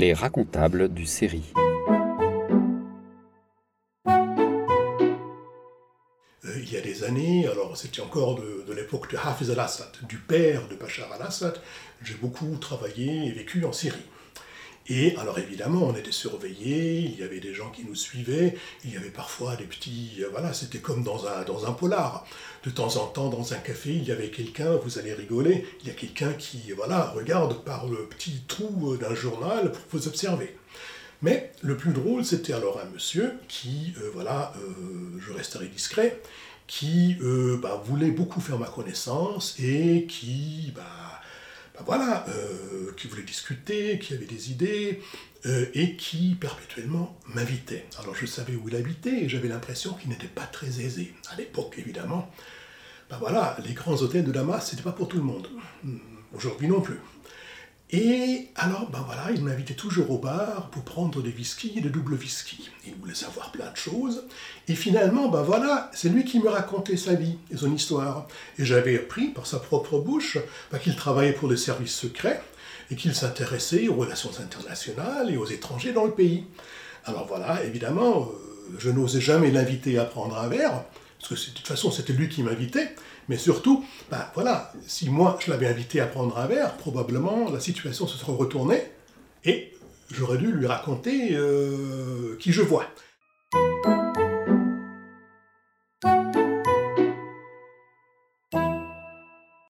les racontables du série. Euh, il y a des années, alors c'était encore de, l'époque de Hafiz al-Assad, du père de Bachar al-Assad, j'ai beaucoup travaillé et vécu en Syrie. Et alors évidemment, on était surveillés, il y avait des gens qui nous suivaient, il y avait parfois des petits... euh, Voilà, c'était comme dans un, dans un polar. De temps en temps, dans un café, il y avait quelqu'un, vous allez rigoler, il y a quelqu'un qui, voilà, regarde par le petit trou d'un journal pour vous observer. Mais le plus drôle, c'était alors un monsieur qui, euh, voilà, euh, je resterai discret, qui euh, bah, voulait beaucoup faire ma connaissance et qui, bah, bah, voilà, euh, qui voulait discuter, qui avait des idées euh, et qui perpétuellement m'invitait. Alors je savais où il habitait et j'avais l'impression qu'il n'était pas très aisé. À l'époque, évidemment, bah voilà, les grands hôtels de Damas, c'était pas pour tout le monde. Hmm, Aujourd'hui non plus. Et alors, ben voilà, il m'invitait toujours au bar pour prendre des whiskies et des doubles whisky. Il voulait savoir plein de choses. Et finalement, ben voilà, c'est lui qui me racontait sa vie et son histoire. Et j'avais appris par sa propre bouche ben, qu'il travaillait pour les services secrets et qu'il s'intéressait aux relations internationales et aux étrangers dans le pays. Alors voilà, évidemment, euh, je n'osais jamais l'inviter à prendre un verre, parce que de toute façon c'était lui qui m'invitait, mais surtout, ben voilà, si moi je l'avais invité à prendre un verre, probablement la situation se serait retournée et j'aurais dû lui raconter euh, qui je vois.